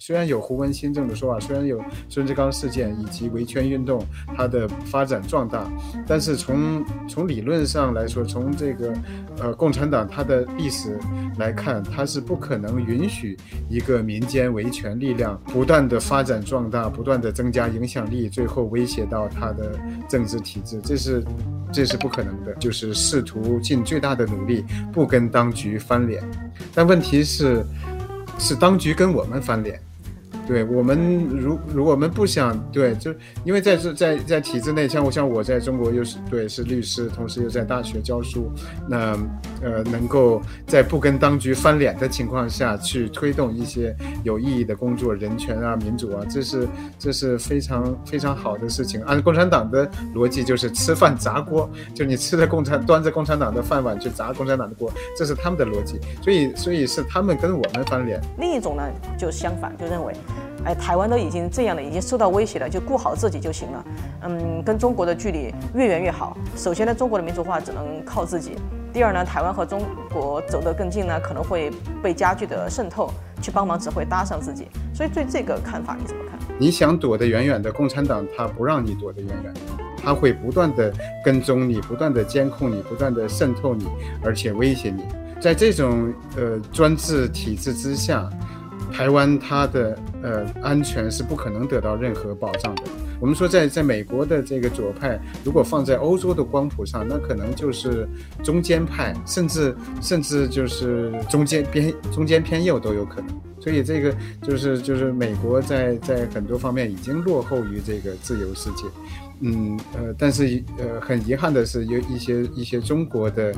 虽然有胡文新政的说法，虽然有孙志刚事件以及维权运动它的发展壮大，但是从从理论上来说，从这个呃共产党它的历史来看，它是不可能允许一个民间维权力量不断的发展壮大，不断的增加影响力，最后威胁到它的政治体制，这是这是不可能的。就是试图尽最大的努力不跟当局翻脸，但问题是。是当局跟我们翻脸。对我们，如如果我们不想对，就因为在这在在体制内，像我像我在中国又是对是律师，同时又在大学教书，那呃能够在不跟当局翻脸的情况下去推动一些有意义的工作，人权啊、民主啊，这是这是非常非常好的事情。按共产党的逻辑，就是吃饭砸锅，就你吃着共产端着共产党的饭碗去砸共产党的锅，这是他们的逻辑。所以所以是他们跟我们翻脸。另一种呢，就相反，就认为。哎，台湾都已经这样了，已经受到威胁了，就顾好自己就行了。嗯，跟中国的距离越远越好。首先呢，中国的民族化只能靠自己。第二呢，台湾和中国走得更近呢，可能会被加剧的渗透，去帮忙只会搭上自己。所以对这个看法你怎么看？你想躲得远远的，共产党他不让你躲得远远的，他会不断的跟踪你，不断的监控你，不断的渗透你，而且威胁你。在这种呃专制体制之下。台湾它的呃安全是不可能得到任何保障的。我们说，在在美国的这个左派，如果放在欧洲的光谱上，那可能就是中间派，甚至甚至就是中间偏中间偏右都有可能。所以这个就是就是美国在在很多方面已经落后于这个自由世界。嗯呃，但是呃很遗憾的是，有一些一些中国的。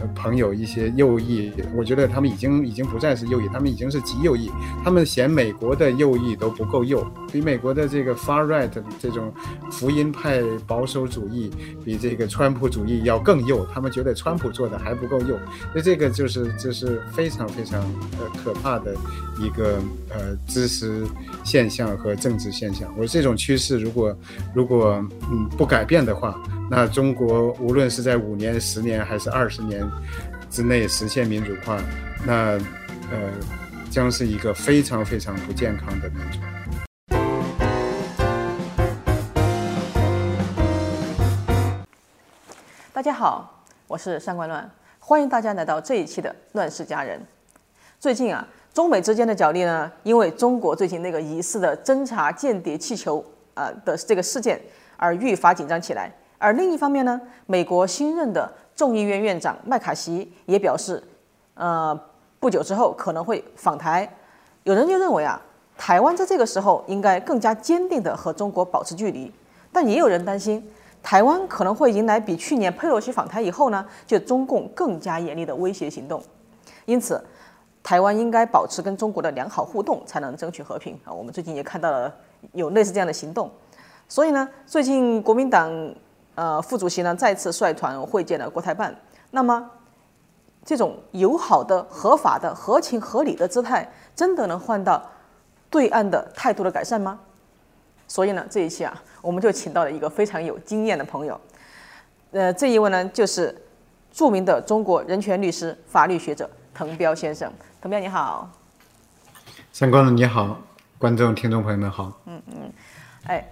呃朋友一些右翼，我觉得他们已经已经不再是右翼，他们已经是极右翼。他们嫌美国的右翼都不够右，比美国的这个 far right 这种福音派保守主义，比这个川普主义要更右。他们觉得川普做的还不够右，那这个就是这是非常非常呃可怕的一个呃知识现象和政治现象。我这种趋势如果如果嗯不改变的话。那中国无论是在五年、十年还是二十年之内实现民主化，那呃将是一个非常非常不健康的民主。大家好，我是上官乱，欢迎大家来到这一期的《乱世佳人》。最近啊，中美之间的角力呢，因为中国最近那个疑似的侦察间谍气球啊的这个事件而愈发紧张起来。而另一方面呢，美国新任的众议院院长麦卡锡也表示，呃，不久之后可能会访台。有人就认为啊，台湾在这个时候应该更加坚定地和中国保持距离。但也有人担心，台湾可能会迎来比去年佩洛西访台以后呢，就中共更加严厉的威胁行动。因此，台湾应该保持跟中国的良好互动，才能争取和平啊。我们最近也看到了有类似这样的行动。所以呢，最近国民党。呃，副主席呢再次率团会见了国台办。那么，这种友好的、合法的、合情合理的姿态，真的能换到对岸的态度的改善吗？所以呢，这一期啊，我们就请到了一个非常有经验的朋友。呃，这一位呢，就是著名的中国人权律师、法律学者滕彪先生。滕彪你好。三观众你好，观众、听众朋友们好。嗯嗯，哎。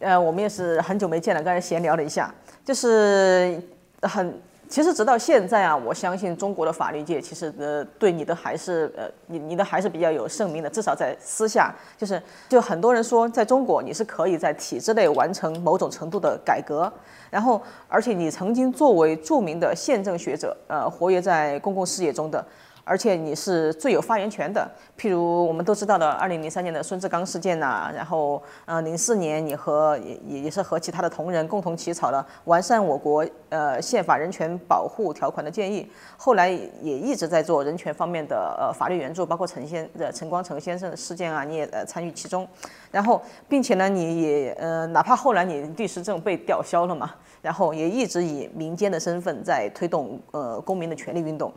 呃，我们也是很久没见了，刚才闲聊了一下，就是很，其实直到现在啊，我相信中国的法律界其实呃对你的还是呃你你的还是比较有盛名的，至少在私下，就是就很多人说，在中国你是可以在体制内完成某种程度的改革，然后而且你曾经作为著名的宪政学者，呃，活跃在公共事业中的。而且你是最有发言权的，譬如我们都知道的，二零零三年的孙志刚事件呐，然后，呃，零四年你和也也也是和其他的同仁共同起草了完善我国呃宪法人权保护条款的建议，后来也一直在做人权方面的呃法律援助，包括陈先呃陈光诚先生的事件啊，你也呃参与其中，然后，并且呢，你也呃哪怕后来你律师证被吊销了嘛，然后也一直以民间的身份在推动呃公民的权利运动。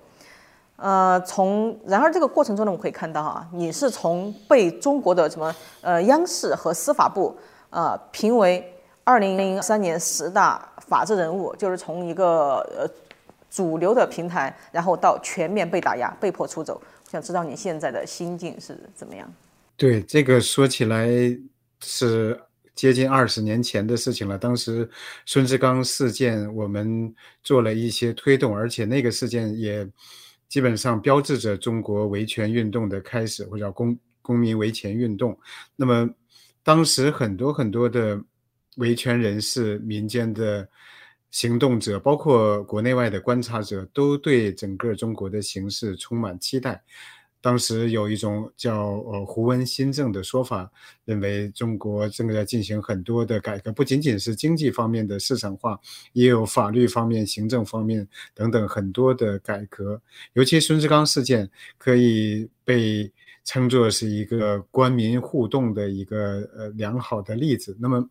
呃，从然而这个过程中呢，我们可以看到哈，你是从被中国的什么呃央视和司法部呃评为二零零三年十大法治人物，就是从一个呃主流的平台，然后到全面被打压、被迫出走。想知道你现在的心境是怎么样？对，这个说起来是接近二十年前的事情了。当时孙志刚事件，我们做了一些推动，而且那个事件也基本上标志着中国维权运动的开始，或者叫公公民维权运动。那么当时很多很多的维权人士、民间的行动者，包括国内外的观察者，都对整个中国的形势充满期待。当时有一种叫呃胡温新政的说法，认为中国正在进行很多的改革，不仅仅是经济方面的市场化，也有法律方面、行政方面等等很多的改革。尤其孙志刚事件可以被称作是一个官民互动的一个呃良好的例子。那么。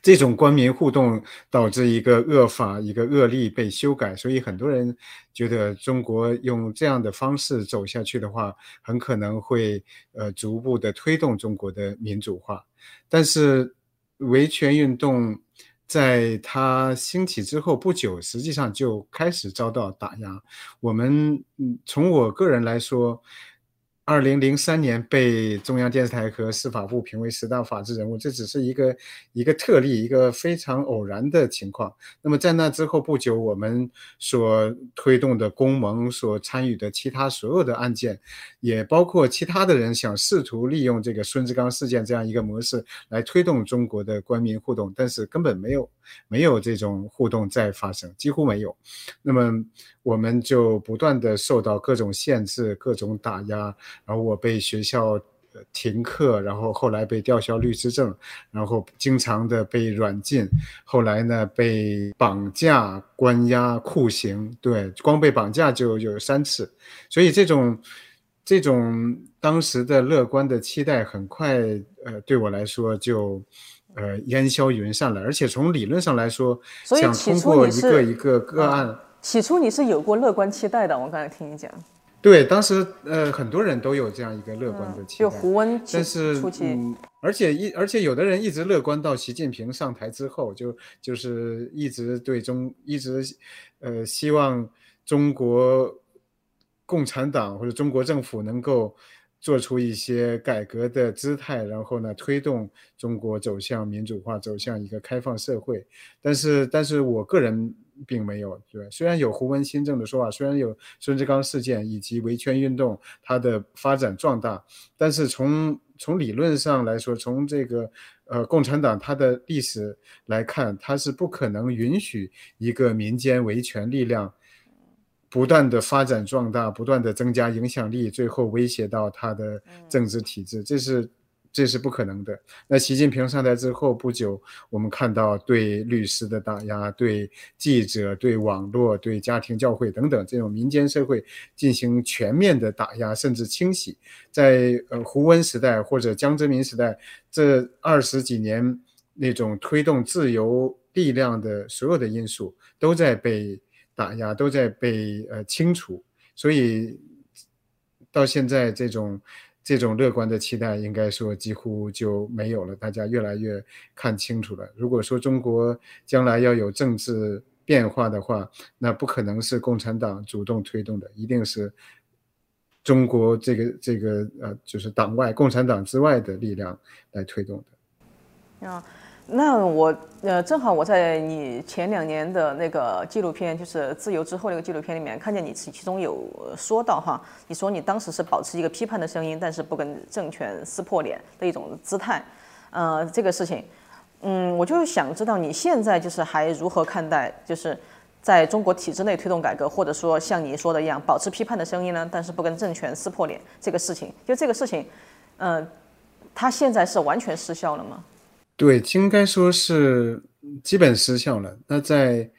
这种官民互动导致一个恶法、一个恶例被修改，所以很多人觉得中国用这样的方式走下去的话，很可能会呃逐步的推动中国的民主化。但是维权运动在它兴起之后不久，实际上就开始遭到打压。我们从我个人来说。二零零三年被中央电视台和司法部评为十大法治人物，这只是一个一个特例，一个非常偶然的情况。那么在那之后不久，我们所推动的公盟所参与的其他所有的案件，也包括其他的人想试图利用这个孙志刚事件这样一个模式来推动中国的官民互动，但是根本没有没有这种互动再发生，几乎没有。那么我们就不断的受到各种限制、各种打压。然后我被学校停课，然后后来被吊销律师证，然后经常的被软禁，后来呢被绑架、关押、酷刑，对，光被绑架就有三次，所以这种这种当时的乐观的期待，很快呃对我来说就呃烟消云散了。而且从理论上来说，想通过一个一个个案，起初你是有过乐观期待的，我刚才听你讲。对，当时呃很多人都有这样一个乐观的期待，就胡温，但是嗯，而且一而且有的人一直乐观到习近平上台之后，就就是一直对中一直呃希望中国共产党或者中国政府能够做出一些改革的姿态，然后呢推动中国走向民主化，走向一个开放社会。但是，但是我个人。并没有对，虽然有胡温新政的说法，虽然有孙志刚事件以及维权运动它的发展壮大，但是从从理论上来说，从这个呃共产党它的历史来看，它是不可能允许一个民间维权力量不断的发展壮大，不断的增加影响力，最后威胁到他的政治体制，这是。这是不可能的。那习近平上台之后不久，我们看到对律师的打压、对记者、对网络、对家庭教会等等这种民间社会进行全面的打压，甚至清洗。在呃胡温时代或者江泽民时代，这二十几年那种推动自由力量的所有的因素都在被打压，都在被呃清除。所以到现在这种。这种乐观的期待，应该说几乎就没有了。大家越来越看清楚了。如果说中国将来要有政治变化的话，那不可能是共产党主动推动的，一定是中国这个这个呃，就是党外共产党之外的力量来推动的。啊。那我呃正好我在你前两年的那个纪录片，就是自由之后那个纪录片里面，看见你其其中有说到哈，你说你当时是保持一个批判的声音，但是不跟政权撕破脸的一种姿态，呃，这个事情，嗯，我就想知道你现在就是还如何看待，就是在中国体制内推动改革，或者说像你说的一样，保持批判的声音呢，但是不跟政权撕破脸这个事情，就这个事情，嗯，它现在是完全失效了吗？对，应该说是基本失效了。那在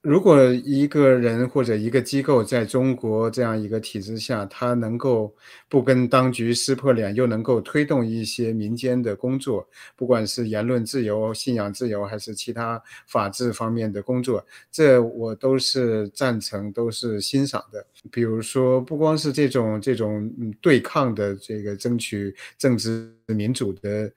如果一个人或者一个机构在中国这样一个体制下，他能够不跟当局撕破脸，又能够推动一些民间的工作，不管是言论自由、信仰自由，还是其他法治方面的工作，这我都是赞成，都是欣赏的。比如说，不光是这种这种对抗的这个争取政治民主的。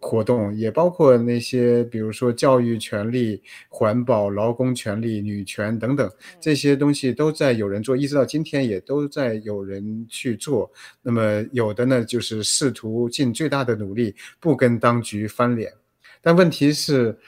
活动，也包括那些比如说教育权利、环保、劳工权利、女权等等这些东西都在有人做，一直到今天也都在有人去做。那么有的呢，就是试图尽最大的努力不跟当局翻脸，但问题是，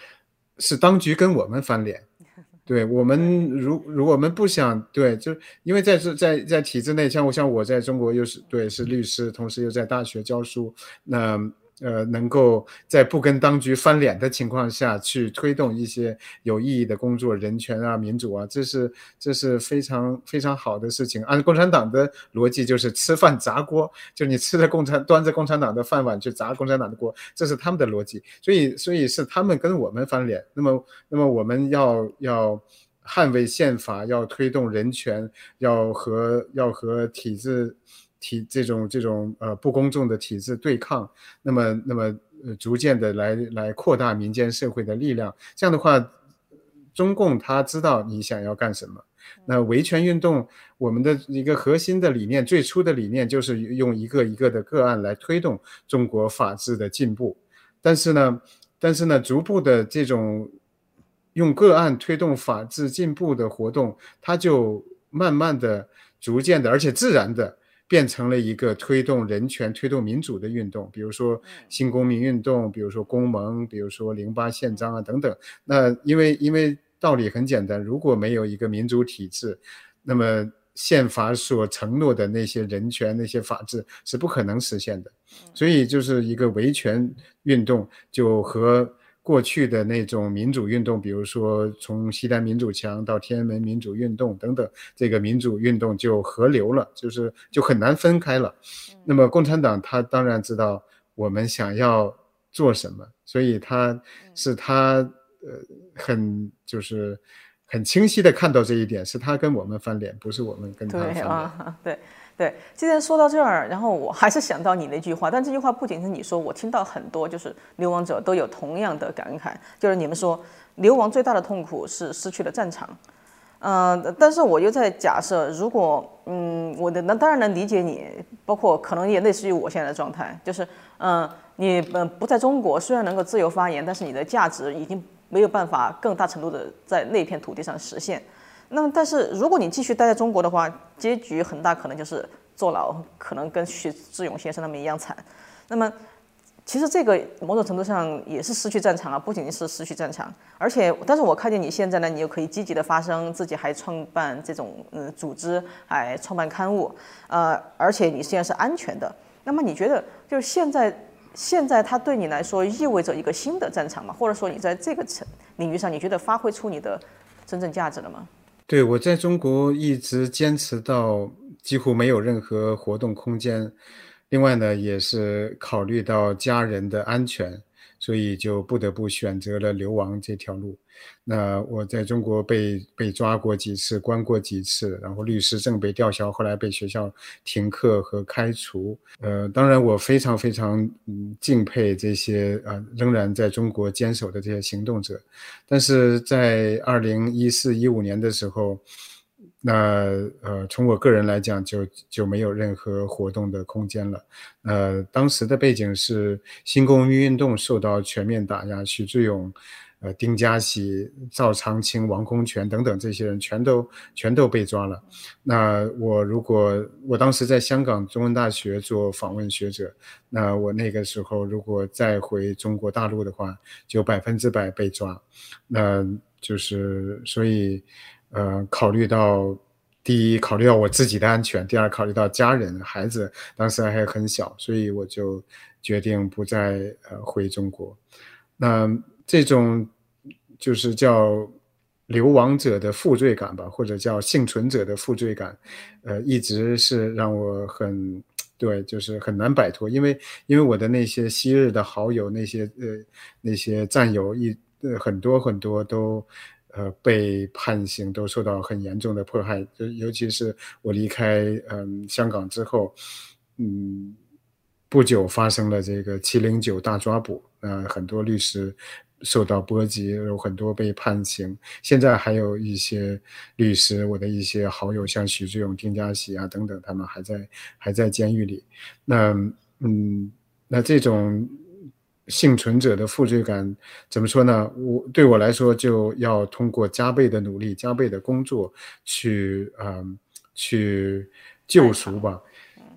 是当局跟我们翻脸。对我们，如如果我们不想对，就因为在这在在体制内，像我像我在中国又是对是律师，同时又在大学教书，那。呃，呃能够在不跟当局翻脸的情况下去推动一些有意义的工作，人权啊、民主啊，这是这是非常非常好的事情。按共产党的逻辑，就是吃饭砸锅，就你吃着共产端着共产党的饭碗去砸共产党的锅，这是他们的逻辑。所以，所以是他们跟我们翻脸。那么，那么我们要要捍卫宪法，要推动人权，要和要和体制。体这种这种呃不公正的体制对抗，那么那么呃逐渐的来来扩大民间社会的力量，这样的话，中共他知道你想要干什么。那维权运动，我们的一个核心的理念，最初的理念就是用一个一个的个案来推动中国法治的进步。但是呢，但是呢，逐步的这种用个案推动法治进步的活动，它就慢慢的、逐渐的，而且自然的。变成了一个推动人权、推动民主的运动，比如说新公民运动，比如说公盟，比如说零八宪章啊等等。那因为因为道理很简单，如果没有一个民主体制，那么宪法所承诺的那些人权、那些法治是不可能实现的。所以就是一个维权运动就和。过去的那种民主运动，比如说从西单民主墙到天安门民主运动等等，这个民主运动就合流了，就是就很难分开了。那么共产党他当然知道我们想要做什么，所以他是他呃很就是很清晰的看到这一点，是他跟我们翻脸，不是我们跟他翻脸。对。对，对既然说到这儿，然后我还是想到你那句话，但这句话不仅是你说，我听到很多就是流亡者都有同样的感慨，就是你们说流亡最大的痛苦是失去了战场，嗯，但是我又在假设，如果嗯，我的那当然能理解你，包括可能也类似于我现在的状态，就是嗯，你嗯不在中国，虽然能够自由发言，但是你的价值已经没有办法更大程度的在那片土地上实现。那么，但是如果你继续待在中国的话，结局很大可能就是坐牢，可能跟徐志勇先生他们一样惨。那么，其实这个某种程度上也是失去战场啊，不仅仅是失去战场，而且，但是我看见你现在呢，你又可以积极的发声，自己还创办这种嗯组织，还创办刊物，呃，而且你现在是安全的。那么，你觉得就是现在，现在它对你来说意味着一个新的战场吗？或者说，你在这个层领域上，你觉得发挥出你的真正价值了吗？对，我在中国一直坚持到几乎没有任何活动空间。另外呢，也是考虑到家人的安全。所以就不得不选择了流亡这条路。那我在中国被被抓过几次，关过几次，然后律师证被吊销，后来被学校停课和开除。呃，当然我非常非常敬佩这些啊仍然在中国坚守的这些行动者。但是在二零一四一五年的时候。那呃，从我个人来讲，就就没有任何活动的空间了。呃，当时的背景是新公民运动受到全面打压，徐志勇、呃丁家喜、赵长青、王空泉等等这些人全都全都被抓了。那我如果我当时在香港中文大学做访问学者，那我那个时候如果再回中国大陆的话，就百分之百被抓。那就是所以。呃，考虑到第一，考虑到我自己的安全；第二，考虑到家人、孩子，当时还很小，所以我就决定不再呃回中国。那这种就是叫流亡者的负罪感吧，或者叫幸存者的负罪感，呃，一直是让我很对，就是很难摆脱。因为因为我的那些昔日的好友，那些呃那些战友，一呃很多很多都。呃，被判刑都受到很严重的迫害，就尤其是我离开嗯香港之后，嗯，不久发生了这个七零九大抓捕，呃，很多律师受到波及，有很多被判刑。现在还有一些律师，我的一些好友，像许志勇、丁家喜啊等等，他们还在还在监狱里。那嗯，那这种。幸存者的负罪感怎么说呢？我对我来说，就要通过加倍的努力、加倍的工作去，嗯，去救赎吧。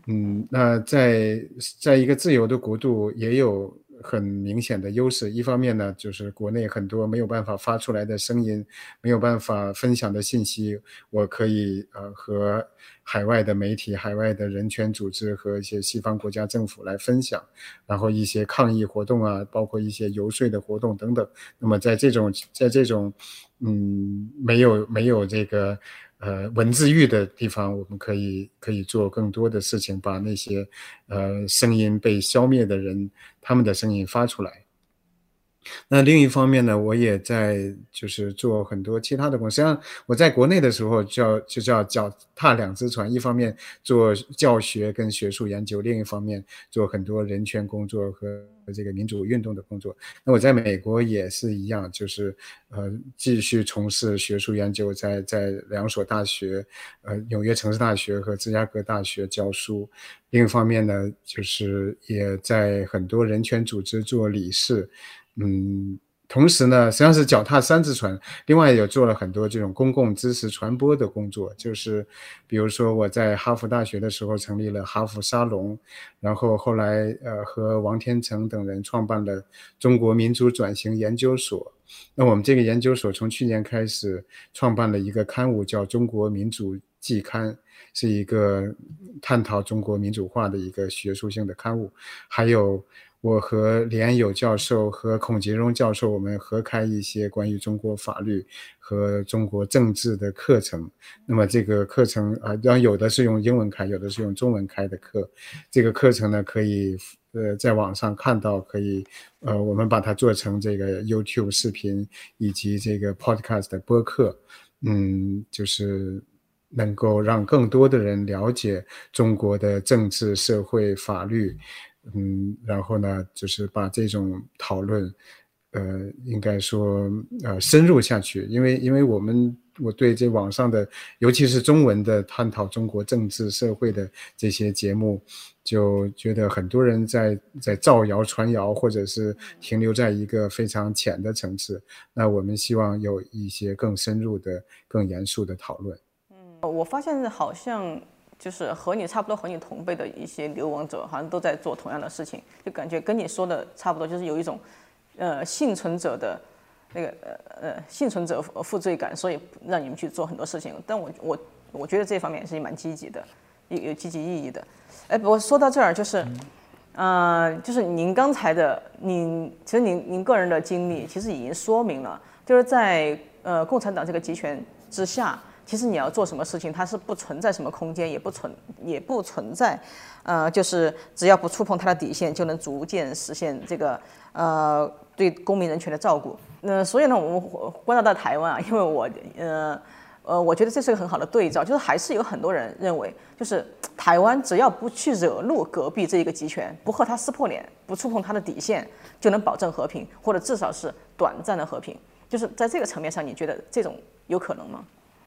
嗯，那在在一个自由的国度，也有。很明显的优势，一方面呢，就是国内很多没有办法发出来的声音，没有办法分享的信息，我可以呃和海外的媒体、海外的人权组织和一些西方国家政府来分享，然后一些抗议活动啊，包括一些游说的活动等等。那么在这种在这种嗯没有没有这个。呃，文字狱的地方，我们可以可以做更多的事情，把那些呃声音被消灭的人他们的声音发出来。那另一方面呢，我也在就是做很多其他的工作。实际上，我在国内的时候叫就叫脚踏两只船，一方面做教学跟学术研究，另一方面做很多人权工作和这个民主运动的工作。那我在美国也是一样，就是呃继续从事学术研究，在在两所大学，呃纽约城市大学和芝加哥大学教书。另一方面呢，就是也在很多人权组织做理事。嗯，同时呢，实际上是脚踏三只船。另外，也做了很多这种公共知识传播的工作，就是比如说我在哈佛大学的时候成立了哈佛沙龙，然后后来呃和王天成等人创办了中国民主转型研究所。那我们这个研究所从去年开始创办了一个刊物，叫《中国民主季刊》，是一个探讨中国民主化的一个学术性的刊物，还有。我和连友教授和孔杰荣教授，我们合开一些关于中国法律和中国政治的课程。那么这个课程啊，然有的是用英文开，有的是用中文开的课。这个课程呢，可以呃在网上看到，可以呃我们把它做成这个 YouTube 视频以及这个 Podcast 的播客。嗯，就是能够让更多的人了解中国的政治、社会、法律。嗯，然后呢，就是把这种讨论，呃，应该说呃深入下去，因为因为我们我对这网上的，尤其是中文的探讨中国政治社会的这些节目，就觉得很多人在在造谣传谣，或者是停留在一个非常浅的层次。那我们希望有一些更深入的、更严肃的讨论。嗯，我发现好像。就是和你差不多和你同辈的一些流亡者，好像都在做同样的事情，就感觉跟你说的差不多，就是有一种，呃，幸存者的那个呃呃幸存者负罪感，所以让你们去做很多事情。但我我我觉得这方面是蛮积极的，有有积极意义的。哎，不过说到这儿，就是，嗯，就是您刚才的，您其实您您个人的经历，其实已经说明了，就是在呃共产党这个集权之下。其实你要做什么事情，它是不存在什么空间，也不存也不存在，呃，就是只要不触碰它的底线，就能逐渐实现这个呃对公民人权的照顾。那所以呢，我们观察到台湾啊，因为我呃呃，我觉得这是个很好的对照，就是还是有很多人认为，就是台湾只要不去惹怒隔壁这一个集权，不和他撕破脸，不触碰他的底线，就能保证和平，或者至少是短暂的和平。就是在这个层面上，你觉得这种有可能吗？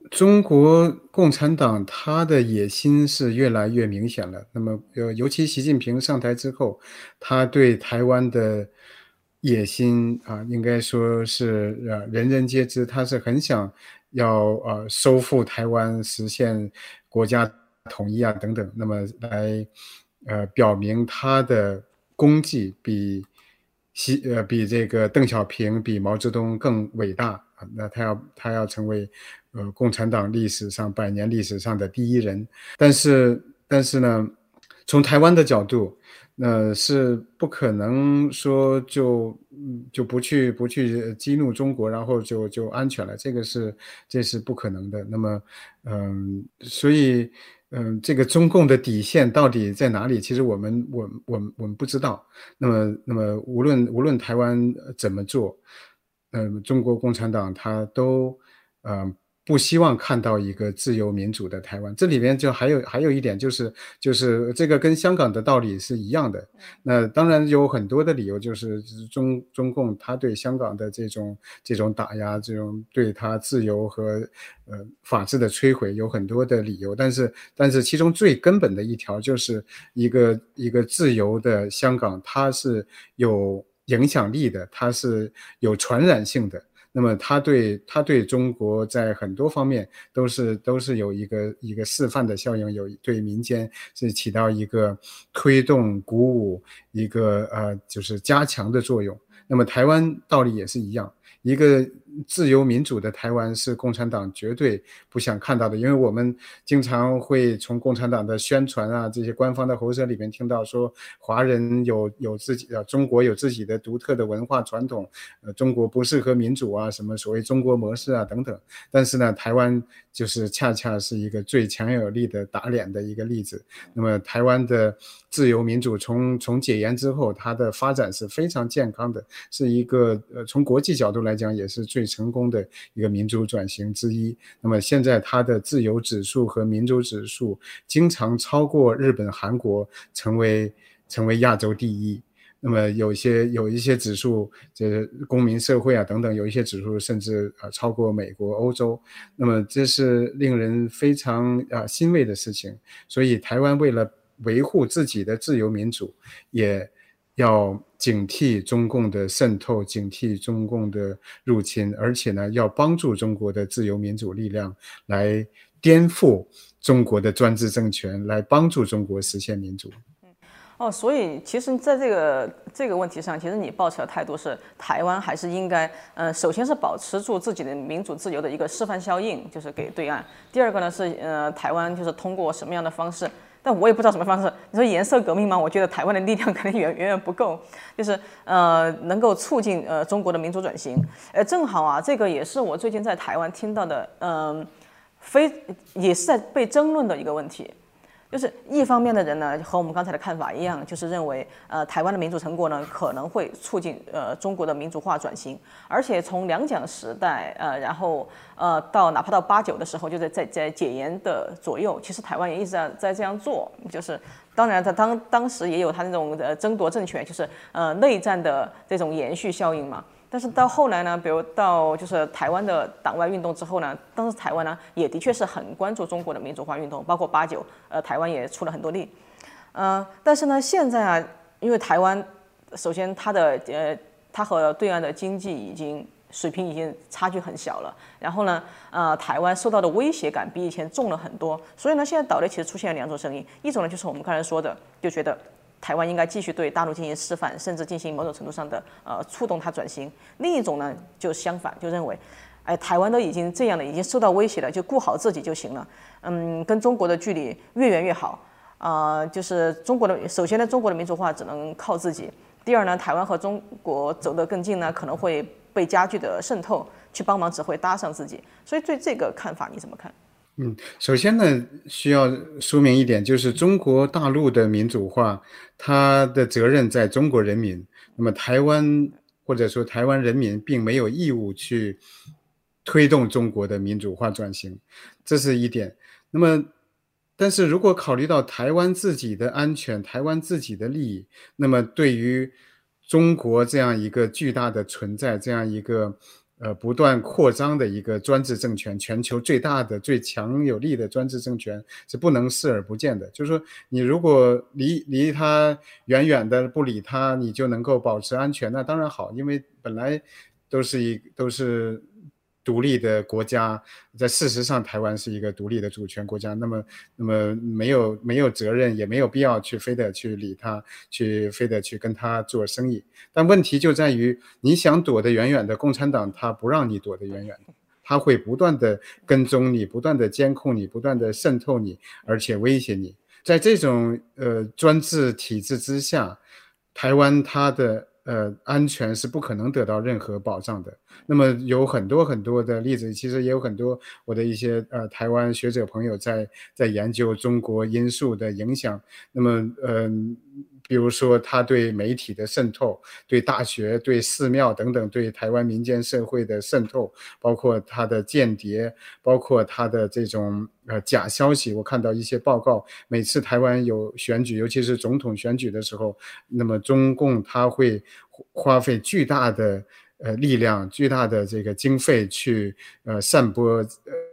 中国共产党他的野心是越来越明显了。那么，呃，尤其习近平上台之后，他对台湾的野心啊，应该说是呃人人皆知。他是很想要呃收复台湾，实现国家统一啊等等。那么来呃表明他的功绩比习呃比这个邓小平、比毛泽东更伟大啊。那他要他要成为。呃，共产党历史上百年历史上的第一人，但是但是呢，从台湾的角度，那是不可能说就就不去不去激怒中国，然后就就安全了，这个是这是不可能的。那么，嗯，所以嗯，这个中共的底线到底在哪里？其实我们我我们我们不知道。那么那么无论无论台湾怎么做，嗯，中国共产党他都嗯。不希望看到一个自由民主的台湾，这里边就还有还有一点，就是就是这个跟香港的道理是一样的。那当然有很多的理由，就是中中共他对香港的这种这种打压，这种对他自由和呃法治的摧毁有很多的理由。但是但是其中最根本的一条，就是一个一个自由的香港，它是有。影响力的，它是有传染性的。那么，他对他对中国在很多方面都是都是有一个一个示范的效应，有对民间是起到一个推动、鼓舞一个呃就是加强的作用。那么，台湾道理也是一样，一个。自由民主的台湾是共产党绝对不想看到的，因为我们经常会从共产党的宣传啊这些官方的喉舌里面听到说，华人有有自己的中国有自己的独特的文化传统，呃，中国不适合民主啊，什么所谓中国模式啊等等。但是呢，台湾就是恰恰是一个最强有力的打脸的一个例子。那么，台湾的自由民主从从解严之后，它的发展是非常健康的，是一个呃从国际角度来讲也是最。最成功的一个民主转型之一。那么现在它的自由指数和民主指数经常超过日本、韩国，成为成为亚洲第一。那么有些有一些指数，这公民社会啊等等，有一些指数甚至呃超过美国、欧洲。那么这是令人非常啊欣慰的事情。所以台湾为了维护自己的自由民主，也。要警惕中共的渗透，警惕中共的入侵，而且呢，要帮助中国的自由民主力量来颠覆中国的专制政权，来帮助中国实现民主。嗯，哦，所以其实在这个这个问题上，其实你抱持的态度是，台湾还是应该，呃，首先是保持住自己的民主自由的一个示范效应，就是给对岸；第二个呢是，呃，台湾就是通过什么样的方式。但我也不知道什么方式。你说颜色革命吗？我觉得台湾的力量可能远远远不够，就是呃能够促进呃中国的民主转型。呃，正好啊，这个也是我最近在台湾听到的，嗯，非也是在被争论的一个问题。就是一方面的人呢，和我们刚才的看法一样，就是认为，呃，台湾的民主成果呢，可能会促进呃中国的民主化转型，而且从两蒋时代，呃，然后呃到哪怕到八九的时候，就在在在解严的左右，其实台湾也一直在在这样做，就是当然他当当时也有他那种呃争夺政权，就是呃内战的这种延续效应嘛。但是到后来呢，比如到就是台湾的党外运动之后呢，当时台湾呢也的确是很关注中国的民主化运动，包括八九，呃，台湾也出了很多力，嗯，但是呢，现在啊，因为台湾首先它的呃，它和对岸的经济已经水平已经差距很小了，然后呢，呃，台湾受到的威胁感比以前重了很多，所以呢，现在岛内其实出现了两种声音，一种呢就是我们刚才说的，就觉得。台湾应该继续对大陆进行示范，甚至进行某种程度上的呃触动它转型。另一种呢，就相反，就认为，哎，台湾都已经这样了，已经受到威胁了，就顾好自己就行了。嗯，跟中国的距离越远越好。啊，就是中国的，首先呢，中国的民主化只能靠自己。第二呢，台湾和中国走得更近呢，可能会被加剧的渗透去帮忙，只会搭上自己。所以对这个看法你怎么看？嗯，首先呢，需要说明一点，就是中国大陆的民主化，它的责任在中国人民。那么台湾或者说台湾人民并没有义务去推动中国的民主化转型，这是一点。那么，但是如果考虑到台湾自己的安全、台湾自己的利益，那么对于中国这样一个巨大的存在，这样一个。呃，不断扩张的一个专制政权，全球最大的、最强有力的专制政权是不能视而不见的。就是说，你如果离离他远远的不理他，你就能够保持安全，那当然好，因为本来都是一都是。独立的国家，在事实上，台湾是一个独立的主权国家。那么，那么没有没有责任，也没有必要去非得去理他，去非得去跟他做生意。但问题就在于，你想躲得远远的，共产党他不让你躲得远远的，他会不断的跟踪你，不断的监控你，不断的渗透你，而且威胁你。在这种呃专制体制之下，台湾它的。呃，安全是不可能得到任何保障的。那么有很多很多的例子，其实也有很多我的一些呃台湾学者朋友在在研究中国因素的影响。那么，嗯。比如说，他对媒体的渗透，对大学、对寺庙等等，对台湾民间社会的渗透，包括他的间谍，包括他的这种呃假消息。我看到一些报告，每次台湾有选举，尤其是总统选举的时候，那么中共他会花费巨大的呃力量、巨大的这个经费去呃散播呃。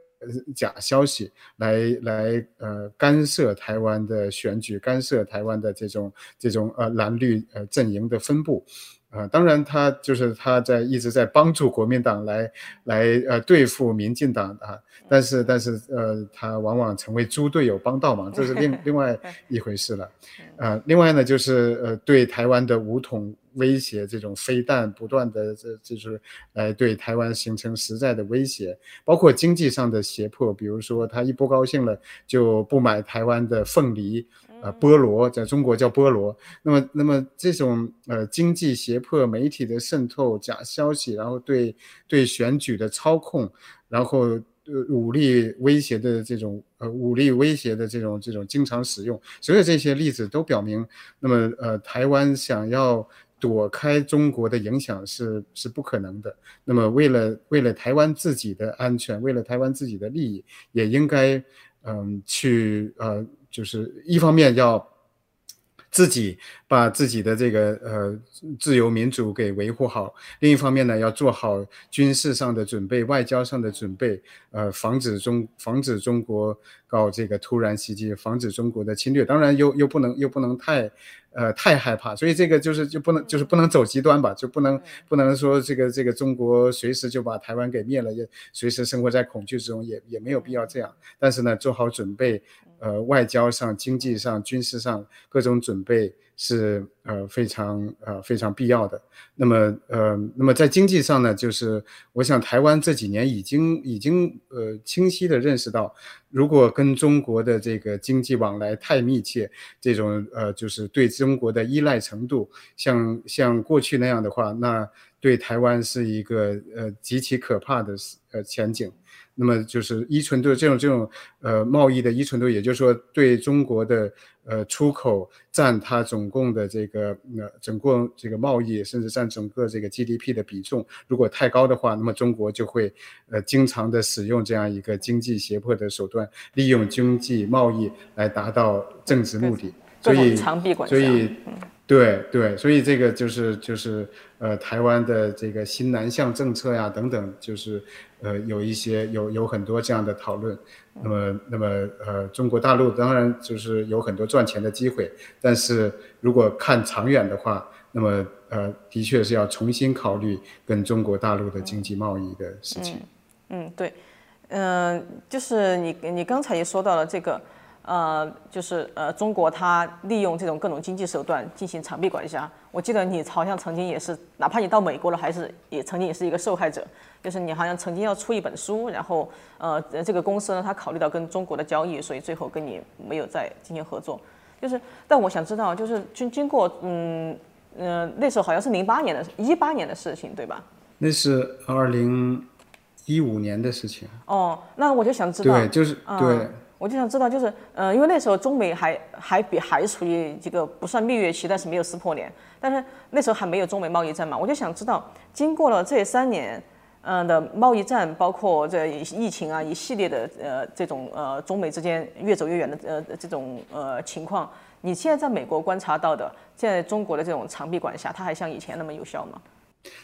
假消息来来呃干涉台湾的选举，干涉台湾的这种这种呃蓝绿呃阵营的分布，啊，当然他就是他在一直在帮助国民党来来呃对付民进党啊，但是但是呃他往往成为猪队友帮倒忙，这是另 另外一回事了，啊，另外呢就是呃对台湾的武统威胁，这种飞弹不断的这就是来对台湾形成实在的威胁，包括经济上的胁迫，比如说他一不高兴了就不买台湾的凤梨。呃，菠萝在中国叫菠萝。那么，那么这种呃经济胁迫、媒体的渗透、假消息，然后对对选举的操控，然后呃武力威胁的这种呃武力威胁的这种这种经常使用，所有这些例子都表明，那么呃台湾想要躲开中国的影响是是不可能的。那么为了为了台湾自己的安全，为了台湾自己的利益，也应该嗯去呃。就是一方面要自己把自己的这个呃自由民主给维护好，另一方面呢要做好军事上的准备、外交上的准备，呃，防止中防止中国搞这个突然袭击，防止中国的侵略。当然又又不能又不能太。呃，太害怕，所以这个就是就不能就是不能走极端吧，就不能不能说这个这个中国随时就把台湾给灭了，也随时生活在恐惧之中，也也没有必要这样。但是呢，做好准备，呃，外交上、经济上、军事上各种准备。是呃非常呃非常必要的。那么呃那么在经济上呢，就是我想台湾这几年已经已经呃清晰的认识到，如果跟中国的这个经济往来太密切，这种呃就是对中国的依赖程度像像过去那样的话，那对台湾是一个呃极其可怕的呃前景。那么就是依存度这种这种呃贸易的依存度，也就是说对中国的呃出口占它总共的这个呃整个这个贸易，甚至占整个这个 GDP 的比重，如果太高的话，那么中国就会呃经常的使用这样一个经济胁迫的手段，利用经济贸易来达到政治目的，所以所以。对对，所以这个就是就是呃，台湾的这个新南向政策呀等等，就是呃有一些有有很多这样的讨论。那么那么呃，中国大陆当然就是有很多赚钱的机会，但是如果看长远的话，那么呃，的确是要重新考虑跟中国大陆的经济贸易的事情。嗯，对，嗯，就是你你刚才也说到了这个。呃，就是呃，中国它利用这种各种经济手段进行长臂管辖。我记得你好像曾经也是，哪怕你到美国了，还是也曾经也是一个受害者。就是你好像曾经要出一本书，然后呃，这个公司呢，他考虑到跟中国的交易，所以最后跟你没有再进行合作。就是，但我想知道，就是经经过嗯嗯，那时候好像是零八年的一八年的事情，对吧？那是二零一五年的事情。哦，那我就想知道，对，就是对。我就想知道，就是，呃，因为那时候中美还还比还处于这个不算蜜月期，但是没有撕破脸，但是那时候还没有中美贸易战嘛。我就想知道，经过了这三年，嗯的贸易战，包括这疫情啊一系列的呃这种呃中美之间越走越远的呃这种呃情况，你现在在美国观察到的，现在中国的这种长臂管辖，它还像以前那么有效吗？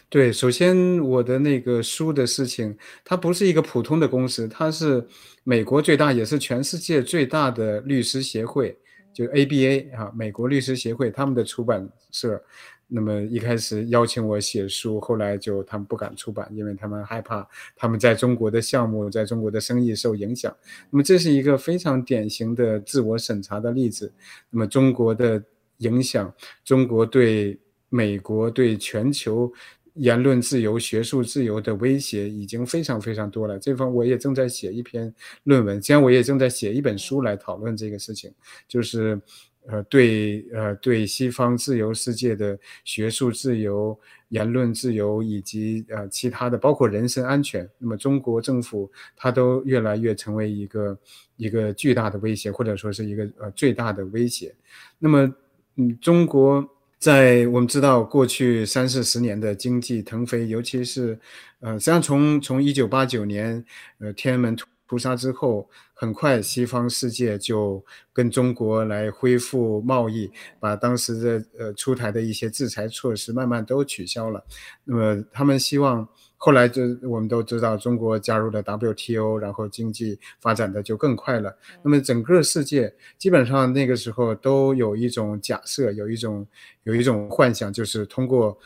对，首先我的那个书的事情，它不是一个普通的公司，它是美国最大也是全世界最大的律师协会，就 ABA 啊，美国律师协会他们的出版社。那么一开始邀请我写书，后来就他们不敢出版，因为他们害怕他们在中国的项目在中国的生意受影响。那么这是一个非常典型的自我审查的例子。那么中国的影响，中国对。美国对全球言论自由、学术自由的威胁已经非常非常多了。这方我也正在写一篇论文，现在我也正在写一本书来讨论这个事情，就是呃对呃对西方自由世界的学术自由、言论自由以及呃其他的，包括人身安全，那么中国政府它都越来越成为一个一个巨大的威胁，或者说是一个呃最大的威胁。那么嗯，中国。在我们知道过去三四十年的经济腾飞，尤其是，呃，实际上从从一九八九年，呃，天安门屠杀之后，很快西方世界就跟中国来恢复贸易，把当时的呃出台的一些制裁措施慢慢都取消了。那么他们希望后来就我们都知道，中国加入了 WTO，然后经济发展的就更快了。那么整个世界基本上那个时候都有一种假设，有一种有一种幻想，就是通过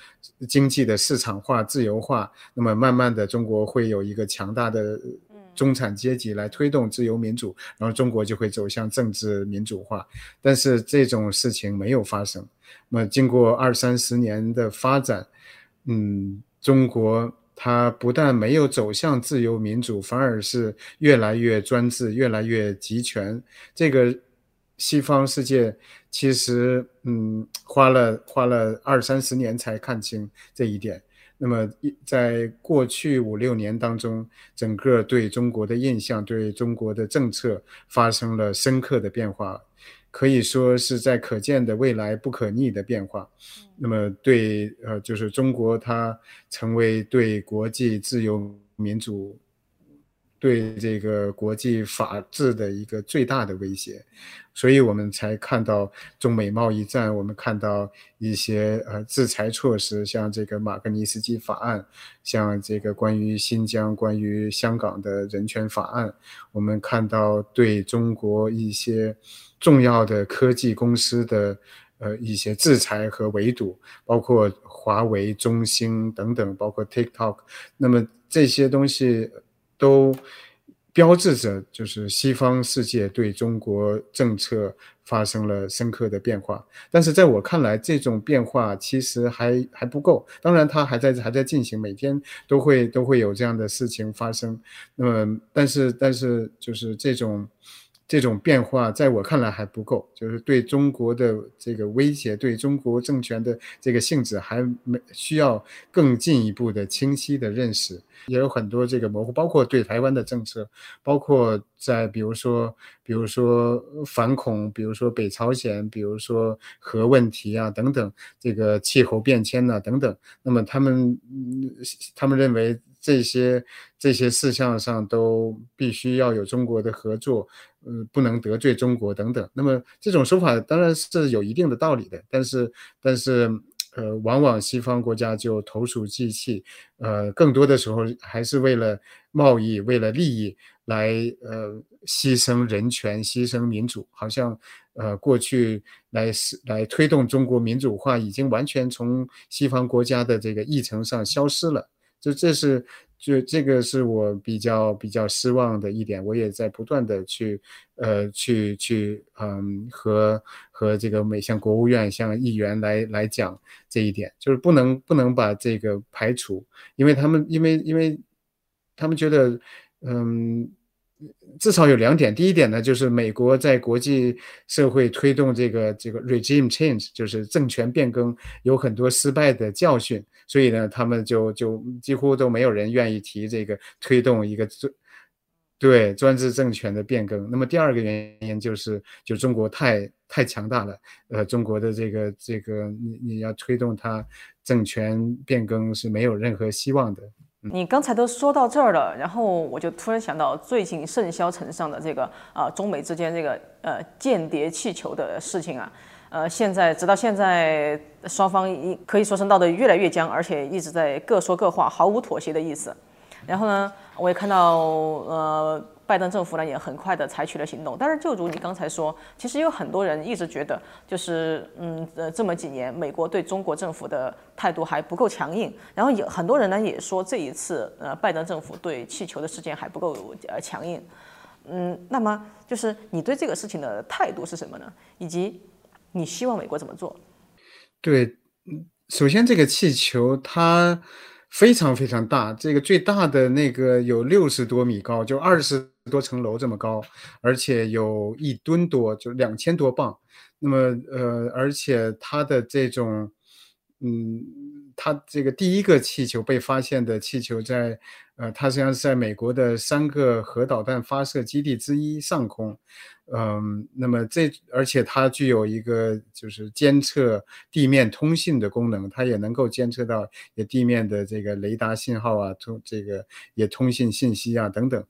经济的市场化、自由化，那么慢慢的中国会有一个强大的中产阶级来推动自由民主，然后中国就会走向政治民主化。但是这种事情没有发生。那么经过二三十年的发展，嗯，中国。它不但没有走向自由民主，反而是越来越专制，越来越集权。这个西方世界其实，嗯，花了花了二三十年才看清这一点。那么，在过去五六年当中，整个对中国的印象、对中国的政策发生了深刻的变化。可以说是在可见的未来不可逆的变化。那么，对呃，就是中国它成为对国际自由民主、对这个国际法治的一个最大的威胁。所以我们才看到中美贸易战，我们看到一些呃制裁措施，像这个马格尼斯基法案，像这个关于新疆、关于香港的人权法案，我们看到对中国一些重要的科技公司的呃一些制裁和围堵，包括华为、中兴等等，包括 TikTok，那么这些东西都。标志着就是西方世界对中国政策发生了深刻的变化，但是在我看来，这种变化其实还还不够。当然，它还在还在进行，每天都会都会有这样的事情发生。那么，但是但是就是这种。这种变化在我看来还不够，就是对中国的这个威胁，对中国政权的这个性质还没需要更进一步的清晰的认识，也有很多这个模糊，包括对台湾的政策，包括在比如说，比如说反恐，比如说北朝鲜，比如说核问题啊等等，这个气候变迁呐等等，那么他们他们认为这些这些事项上都必须要有中国的合作。呃，不能得罪中国等等。那么这种说法当然是有一定的道理的，但是，但是，呃，往往西方国家就投鼠忌器，呃，更多的时候还是为了贸易、为了利益来，呃，牺牲人权、牺牲民主，好像，呃，过去来是来推动中国民主化，已经完全从西方国家的这个议程上消失了。就这是。就这个是我比较比较失望的一点，我也在不断的去，呃，去去，嗯，和和这个美像国务院、像议员来来讲这一点，就是不能不能把这个排除，因为他们因为因为他们觉得，嗯。至少有两点，第一点呢，就是美国在国际社会推动这个这个 regime change，就是政权变更，有很多失败的教训，所以呢，他们就就几乎都没有人愿意提这个推动一个专对专制政权的变更。那么第二个原因就是，就中国太太强大了，呃，中国的这个这个你你要推动它政权变更是没有任何希望的。你刚才都说到这儿了，然后我就突然想到最近盛嚣尘上的这个啊，中美之间这个呃间谍气球的事情啊，呃，现在直到现在双方一可以说是闹得越来越僵，而且一直在各说各话，毫无妥协的意思。然后呢，我也看到呃。拜登政府呢也很快的采取了行动，但是就如你刚才说，其实有很多人一直觉得，就是嗯呃这么几年美国对中国政府的态度还不够强硬，然后有很多人呢也说这一次呃拜登政府对气球的事件还不够呃强硬，嗯，那么就是你对这个事情的态度是什么呢？以及你希望美国怎么做？对，首先这个气球它。非常非常大，这个最大的那个有六十多米高，就二十多层楼这么高，而且有一吨多，就两千多磅。那么，呃，而且它的这种，嗯，它这个第一个气球被发现的气球在。呃，它实际上是在美国的三个核导弹发射基地之一上空，嗯，那么这而且它具有一个就是监测地面通信的功能，它也能够监测到也地面的这个雷达信号啊，通这个也通信信息啊等等，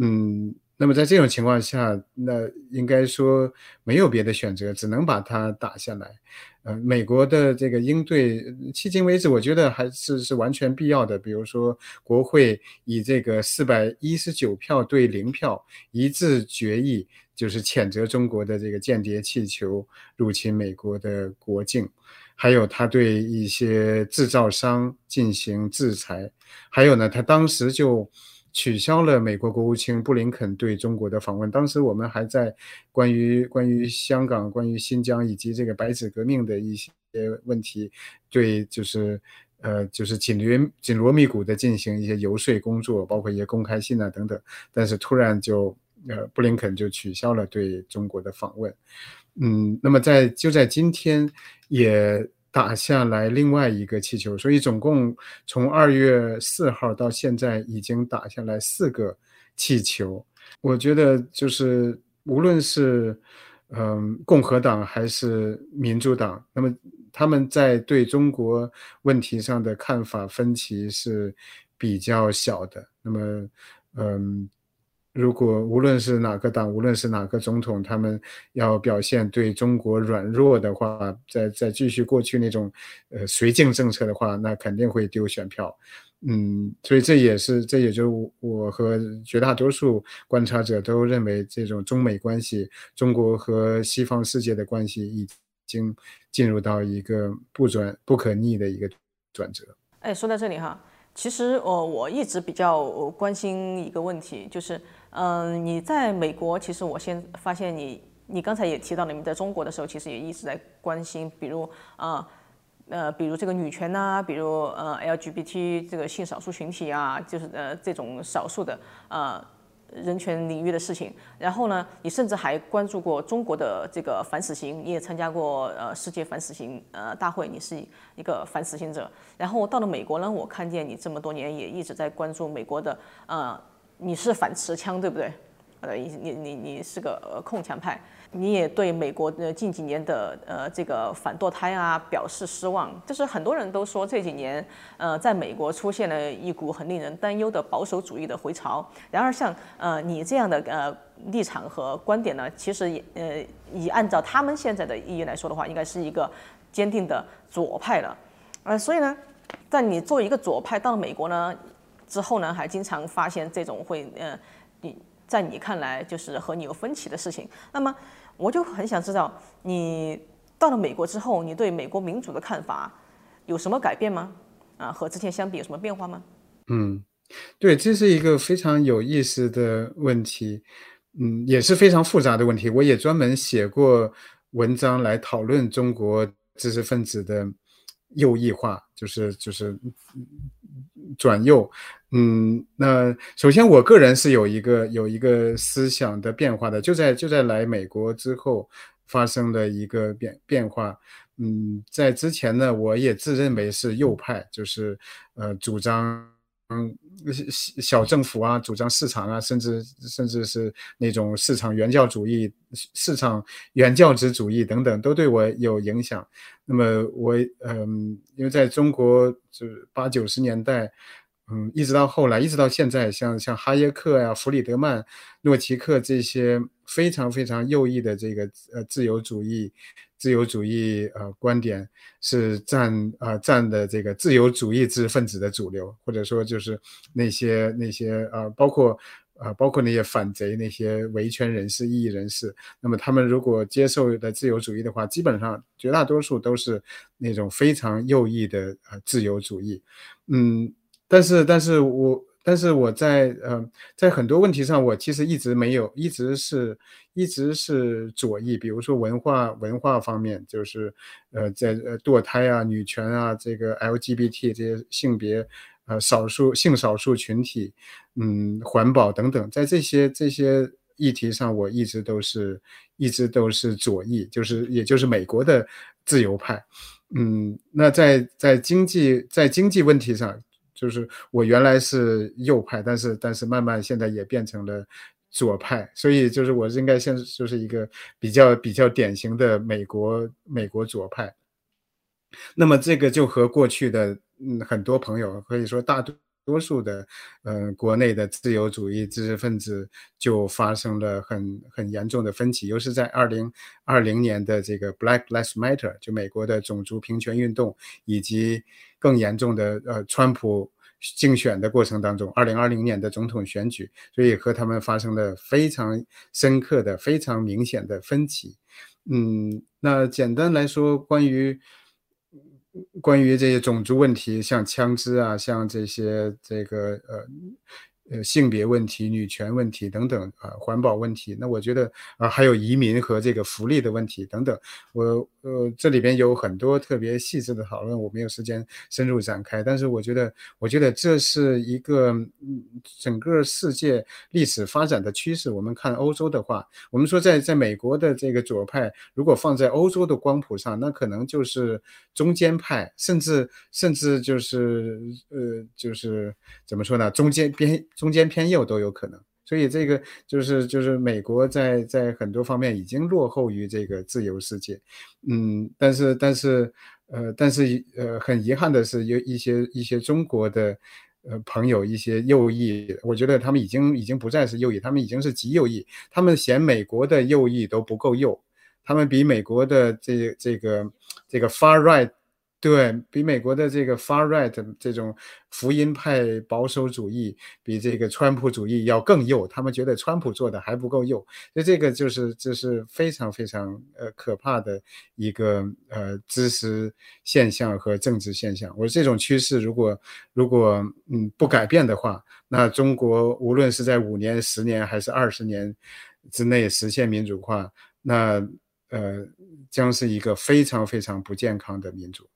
嗯，那么在这种情况下，那应该说没有别的选择，只能把它打下来。呃，美国的这个应对，迄今为止，我觉得还是是完全必要的。比如说，国会以这个四百一十九票对零票一致决议，就是谴责中国的这个间谍气球入侵美国的国境，还有他对一些制造商进行制裁，还有呢，他当时就。取消了美国国务卿布林肯对中国的访问。当时我们还在关于关于香港、关于新疆以及这个白纸革命的一些问题，对就是呃就是紧锣紧锣密鼓的进行一些游说工作，包括一些公开信啊等等。但是突然就呃布林肯就取消了对中国的访问。嗯，那么在就在今天也。打下来另外一个气球，所以总共从二月四号到现在已经打下来四个气球。我觉得就是无论是嗯共和党还是民主党，那么他们在对中国问题上的看法分歧是比较小的。那么嗯。如果无论是哪个党，无论是哪个总统，他们要表现对中国软弱的话，再再继续过去那种呃绥靖政策的话，那肯定会丢选票。嗯，所以这也是这也就我和绝大多数观察者都认为，这种中美关系，中国和西方世界的关系已经进入到一个不转不可逆的一个转折。哎，说到这里哈，其实我我一直比较关心一个问题，就是。嗯，你在美国，其实我先发现你，你刚才也提到了，你在中国的时候，其实也一直在关心，比如啊，呃，比如这个女权呐，比如呃 LGBT 这个性少数群体啊，就是呃这种少数的呃人权领域的事情。然后呢，你甚至还关注过中国的这个反死刑，你也参加过呃世界反死刑呃大会，你是一个反死刑者。然后到了美国呢，我看见你这么多年也一直在关注美国的呃。你是反持枪对不对？呃，你你你你是个呃控枪派，你也对美国呃近几年的呃这个反堕胎啊表示失望。就是很多人都说这几年呃在美国出现了一股很令人担忧的保守主义的回潮。然而像呃你这样的呃立场和观点呢，其实也呃以按照他们现在的意义来说的话，应该是一个坚定的左派了。呃，所以呢，在你作为一个左派到了美国呢？之后呢，还经常发现这种会，呃，你在你看来就是和你有分歧的事情。那么，我就很想知道，你到了美国之后，你对美国民主的看法有什么改变吗？啊，和之前相比有什么变化吗？嗯，对，这是一个非常有意思的问题，嗯，也是非常复杂的问题。我也专门写过文章来讨论中国知识分子的右翼化，就是就是转右。嗯，那首先我个人是有一个有一个思想的变化的，就在就在来美国之后发生的一个变变化。嗯，在之前呢，我也自认为是右派，就是呃主张嗯小小政府啊，主张市场啊，甚至甚至是那种市场原教主义、市场原教旨主义等等，都对我有影响。那么我嗯，因为在中国就是八九十年代。嗯，一直到后来，一直到现在，像像哈耶克呀、弗里德曼、诺奇克这些非常非常右翼的这个呃自由主义、自由主义呃观点，是占啊占的这个自由主义知识分子的主流，或者说就是那些那些呃包括啊包括那些反贼、那些维权人士、异议人士，那么他们如果接受的自由主义的话，基本上绝大多数都是那种非常右翼的呃自由主义，嗯。但是，但是我，但是我在，呃，在很多问题上，我其实一直没有，一直是，一直是左翼。比如说文化，文化方面，就是，呃，在呃堕胎啊、女权啊、这个 LGBT 这些性别，呃，少数性少数群体，嗯，环保等等，在这些这些议题上，我一直都是，一直都是左翼，就是也就是美国的自由派。嗯，那在在经济在经济问题上。就是我原来是右派，但是但是慢慢现在也变成了左派，所以就是我应该现就是一个比较比较典型的美国美国左派。那么这个就和过去的嗯很多朋友可以说大多数的，呃，国内的自由主义知识分子就发生了很很严重的分歧，尤其是在二零二零年的这个 Black Lives Matter，就美国的种族平权运动，以及更严重的呃，川普竞选的过程当中，二零二零年的总统选举，所以和他们发生了非常深刻的、非常明显的分歧。嗯，那简单来说，关于。关于这些种族问题，像枪支啊，像这些这个呃。呃，性别问题、女权问题等等啊，环保问题，那我觉得啊，还有移民和这个福利的问题等等，我呃这里边有很多特别细致的讨论，我没有时间深入展开。但是我觉得，我觉得这是一个整个世界历史发展的趋势。我们看欧洲的话，我们说在在美国的这个左派，如果放在欧洲的光谱上，那可能就是中间派，甚至甚至就是呃就是怎么说呢，中间边。中间偏右都有可能，所以这个就是就是美国在在很多方面已经落后于这个自由世界，嗯，但是但是呃但是呃很遗憾的是有一些一些中国的呃朋友一些右翼，我觉得他们已经已经不再是右翼，他们已经是极右翼，他们嫌美国的右翼都不够右，他们比美国的这这个这个 far right。对比美国的这个 far right 这种福音派保守主义，比这个川普主义要更右。他们觉得川普做的还不够右，所以这个就是这是非常非常呃可怕的一个呃知识现象和政治现象。我说这种趋势如果如果嗯不改变的话，那中国无论是在五年、十年还是二十年之内实现民主化，那呃将是一个非常非常不健康的民主。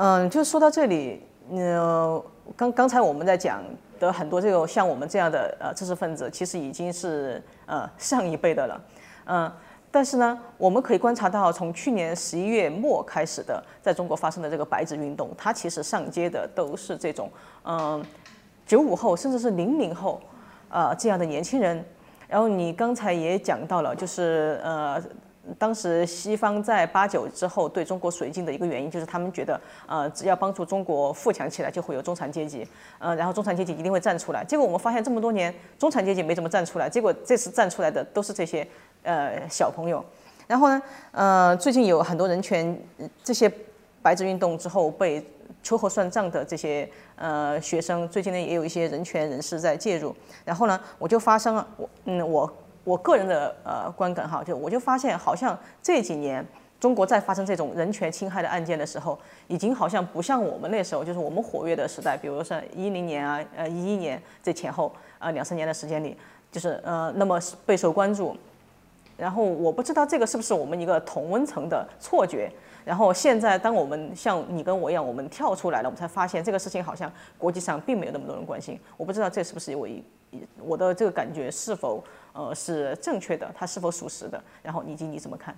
嗯，就说到这里，呃，刚刚才我们在讲的很多这个像我们这样的呃知识分子，其实已经是呃上一辈的了，嗯，但是呢，我们可以观察到，从去年十一月末开始的，在中国发生的这个白纸运动，它其实上街的都是这种嗯九五后甚至是零零后啊这样的年轻人，然后你刚才也讲到了，就是呃。当时西方在八九之后对中国绥靖的一个原因，就是他们觉得，呃，只要帮助中国富强起来，就会有中产阶级，呃，然后中产阶级一定会站出来。结果我们发现这么多年，中产阶级没怎么站出来，结果这次站出来的都是这些，呃，小朋友。然后呢，呃，最近有很多人权这些白纸运动之后被秋后算账的这些呃学生，最近呢也有一些人权人士在介入。然后呢，我就发生了，我嗯我。我个人的呃观感哈，就我就发现，好像这几年中国在发生这种人权侵害的案件的时候，已经好像不像我们那时候，就是我们活跃的时代，比如说一零年啊，呃一一年这前后啊两三年的时间里，就是呃那么备受关注。然后我不知道这个是不是我们一个同温层的错觉。然后现在当我们像你跟我一样，我们跳出来了，我们才发现这个事情好像国际上并没有那么多人关心。我不知道这是不是我一我的这个感觉是否。呃，是正确的，它是否属实的？然后，以及你怎么看？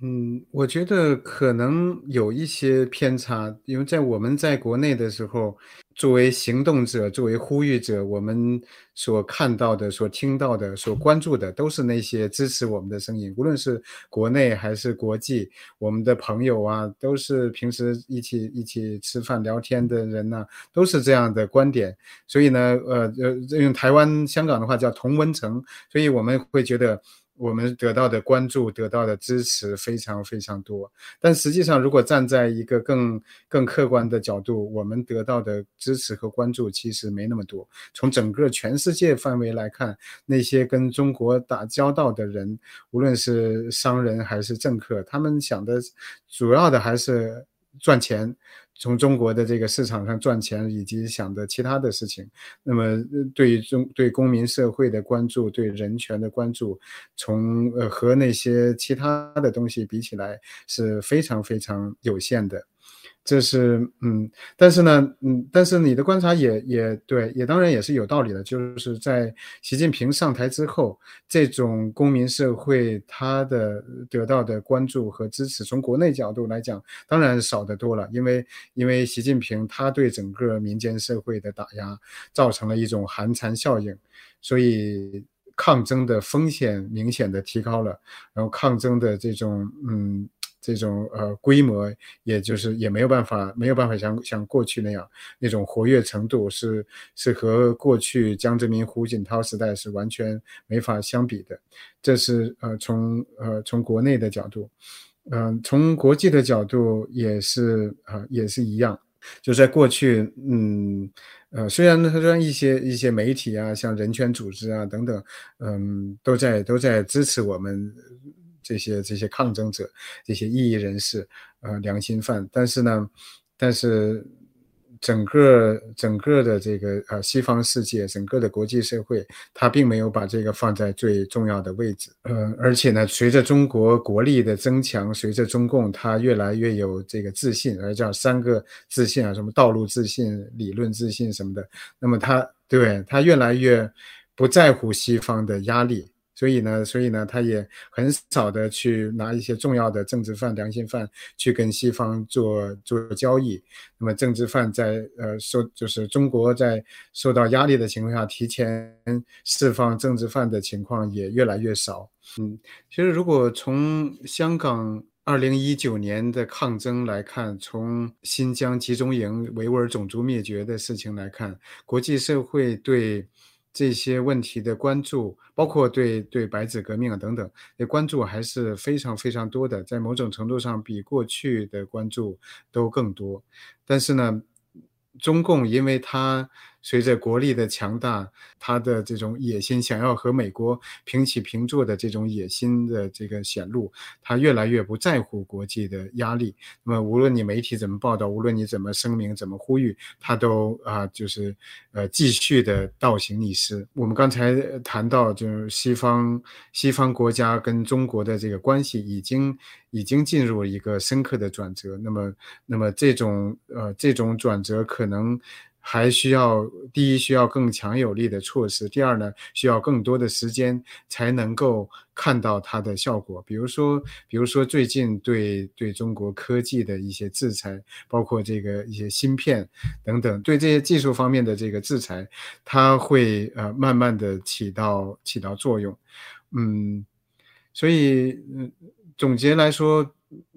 嗯，我觉得可能有一些偏差，因为在我们在国内的时候，作为行动者，作为呼吁者，我们所看到的、所听到的、所关注的，都是那些支持我们的声音，无论是国内还是国际，我们的朋友啊，都是平时一起一起吃饭聊天的人呐，都是这样的观点。所以呢，呃呃，用台湾、香港的话叫同温层，所以我们会觉得。我们得到的关注、得到的支持非常非常多，但实际上，如果站在一个更更客观的角度，我们得到的支持和关注其实没那么多。从整个全世界范围来看，那些跟中国打交道的人，无论是商人还是政客，他们想的主要的还是赚钱。从中国的这个市场上赚钱，以及想的其他的事情，那么对于中对公民社会的关注，对人权的关注，从呃和那些其他的东西比起来，是非常非常有限的。这是嗯，但是呢，嗯，但是你的观察也也对，也当然也是有道理的。就是在习近平上台之后，这种公民社会他的得到的关注和支持，从国内角度来讲，当然少得多了。因为因为习近平他对整个民间社会的打压，造成了一种寒蝉效应，所以抗争的风险明显的提高了，然后抗争的这种嗯。这种呃规模，也就是也没有办法没有办法像像过去那样那种活跃程度是是和过去江泽民、胡锦涛时代是完全没法相比的。这是呃从呃从国内的角度，嗯，从国际的角度也是啊也是一样。就在过去，嗯，呃，虽然他说一些一些媒体啊，像人权组织啊等等，嗯，都在都在支持我们这些这些抗争者、这些异议人士、呃良心犯，但是呢，但是。整个整个的这个呃西方世界，整个的国际社会，它并没有把这个放在最重要的位置。呃，而且呢，随着中国国力的增强，随着中共它越来越有这个自信，而叫三个自信啊，什么道路自信、理论自信什么的，那么它对它越来越不在乎西方的压力。所以呢，所以呢，他也很少的去拿一些重要的政治犯、良心犯去跟西方做做交易。那么，政治犯在呃受就是中国在受到压力的情况下，提前释放政治犯的情况也越来越少。嗯，其实如果从香港二零一九年的抗争来看，从新疆集中营维吾尔种族灭绝的事情来看，国际社会对。这些问题的关注，包括对对白纸革命啊等等，的关注还是非常非常多的，在某种程度上比过去的关注都更多。但是呢，中共因为它。随着国力的强大，他的这种野心，想要和美国平起平坐的这种野心的这个显露，他越来越不在乎国际的压力。那么，无论你媒体怎么报道，无论你怎么声明、怎么呼吁，他都啊，就是呃，继续的倒行逆施。我们刚才谈到，就是西方西方国家跟中国的这个关系已经已经进入了一个深刻的转折。那么，那么这种呃这种转折可能。还需要第一需要更强有力的措施，第二呢需要更多的时间才能够看到它的效果。比如说，比如说最近对对中国科技的一些制裁，包括这个一些芯片等等，对这些技术方面的这个制裁，它会呃慢慢的起到起到作用。嗯，所以嗯总结来说，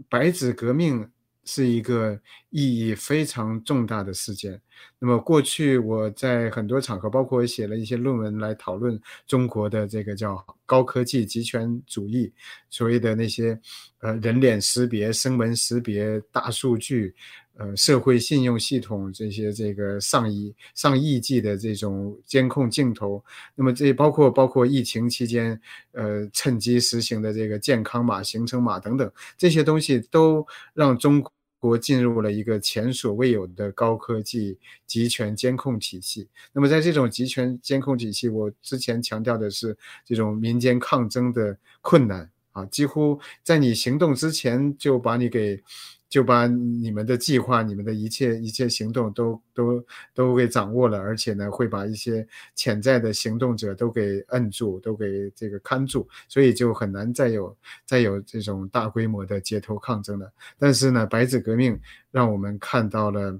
白纸革命。是一个意义非常重大的事件。那么过去我在很多场合，包括我写了一些论文来讨论中国的这个叫高科技集权主义，所谓的那些呃人脸识别、声纹识别、大数据。呃，社会信用系统这些这个上亿上亿计的这种监控镜头，那么这包括包括疫情期间，呃，趁机实行的这个健康码、行程码等等这些东西，都让中国进入了一个前所未有的高科技集权监控体系。那么在这种集权监控体系，我之前强调的是这种民间抗争的困难啊，几乎在你行动之前就把你给。就把你们的计划、你们的一切一切行动都都都给掌握了，而且呢，会把一些潜在的行动者都给摁住，都给这个看住，所以就很难再有再有这种大规模的街头抗争了。但是呢，白纸革命让我们看到了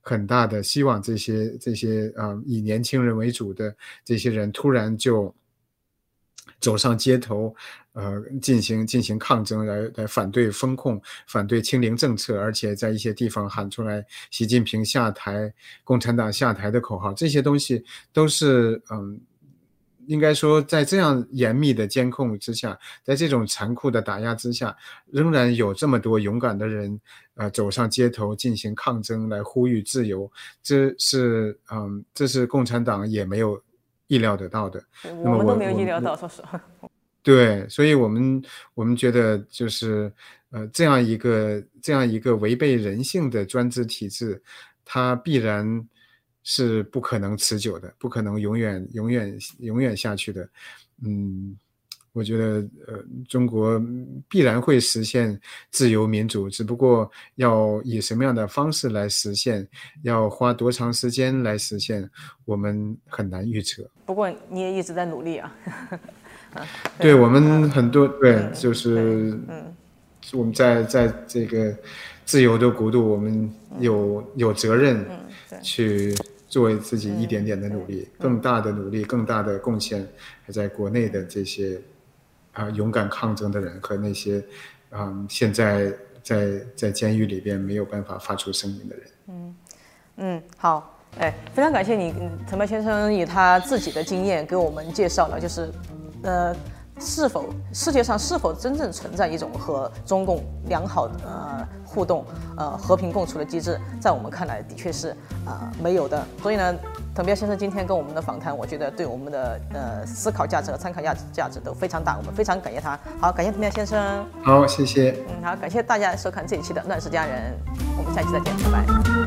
很大的希望，这些这些啊以年轻人为主的这些人突然就。走上街头，呃，进行进行抗争，来来反对风控，反对清零政策，而且在一些地方喊出来“习近平下台，共产党下台”的口号，这些东西都是，嗯，应该说，在这样严密的监控之下，在这种残酷的打压之下，仍然有这么多勇敢的人，呃，走上街头进行抗争，来呼吁自由，这是，嗯，这是共产党也没有。意料得到的，我们都没有意料到，说实话。对，所以我们我们觉得就是呃，这样一个这样一个违背人性的专制体制，它必然是不可能持久的，不可能永远永远永远下去的，嗯。我觉得，呃，中国必然会实现自由民主，只不过要以什么样的方式来实现，要花多长时间来实现，我们很难预测。不过你也一直在努力啊。对我们很多对，就是嗯，我们在在这个自由的国度，我们有有责任去作为自己一点点的努力，更大的努力，更大的贡献，还在国内的这些。啊，勇敢抗争的人和那些，嗯，现在在在监狱里边没有办法发出声音的人。嗯嗯，好，哎，非常感谢你，陈白先生以他自己的经验给我们介绍了，就是呃。是否世界上是否真正存在一种和中共良好呃互动呃和平共处的机制？在我们看来，的确是啊没有的。所以呢，滕彪先生今天跟我们的访谈，我觉得对我们的呃思考价值和参考价值价值都非常大。我们非常感谢他。好，感谢滕彪先生。好，谢谢。嗯，好，感谢大家收看这一期的《乱世佳人》，我们下期再见，拜拜。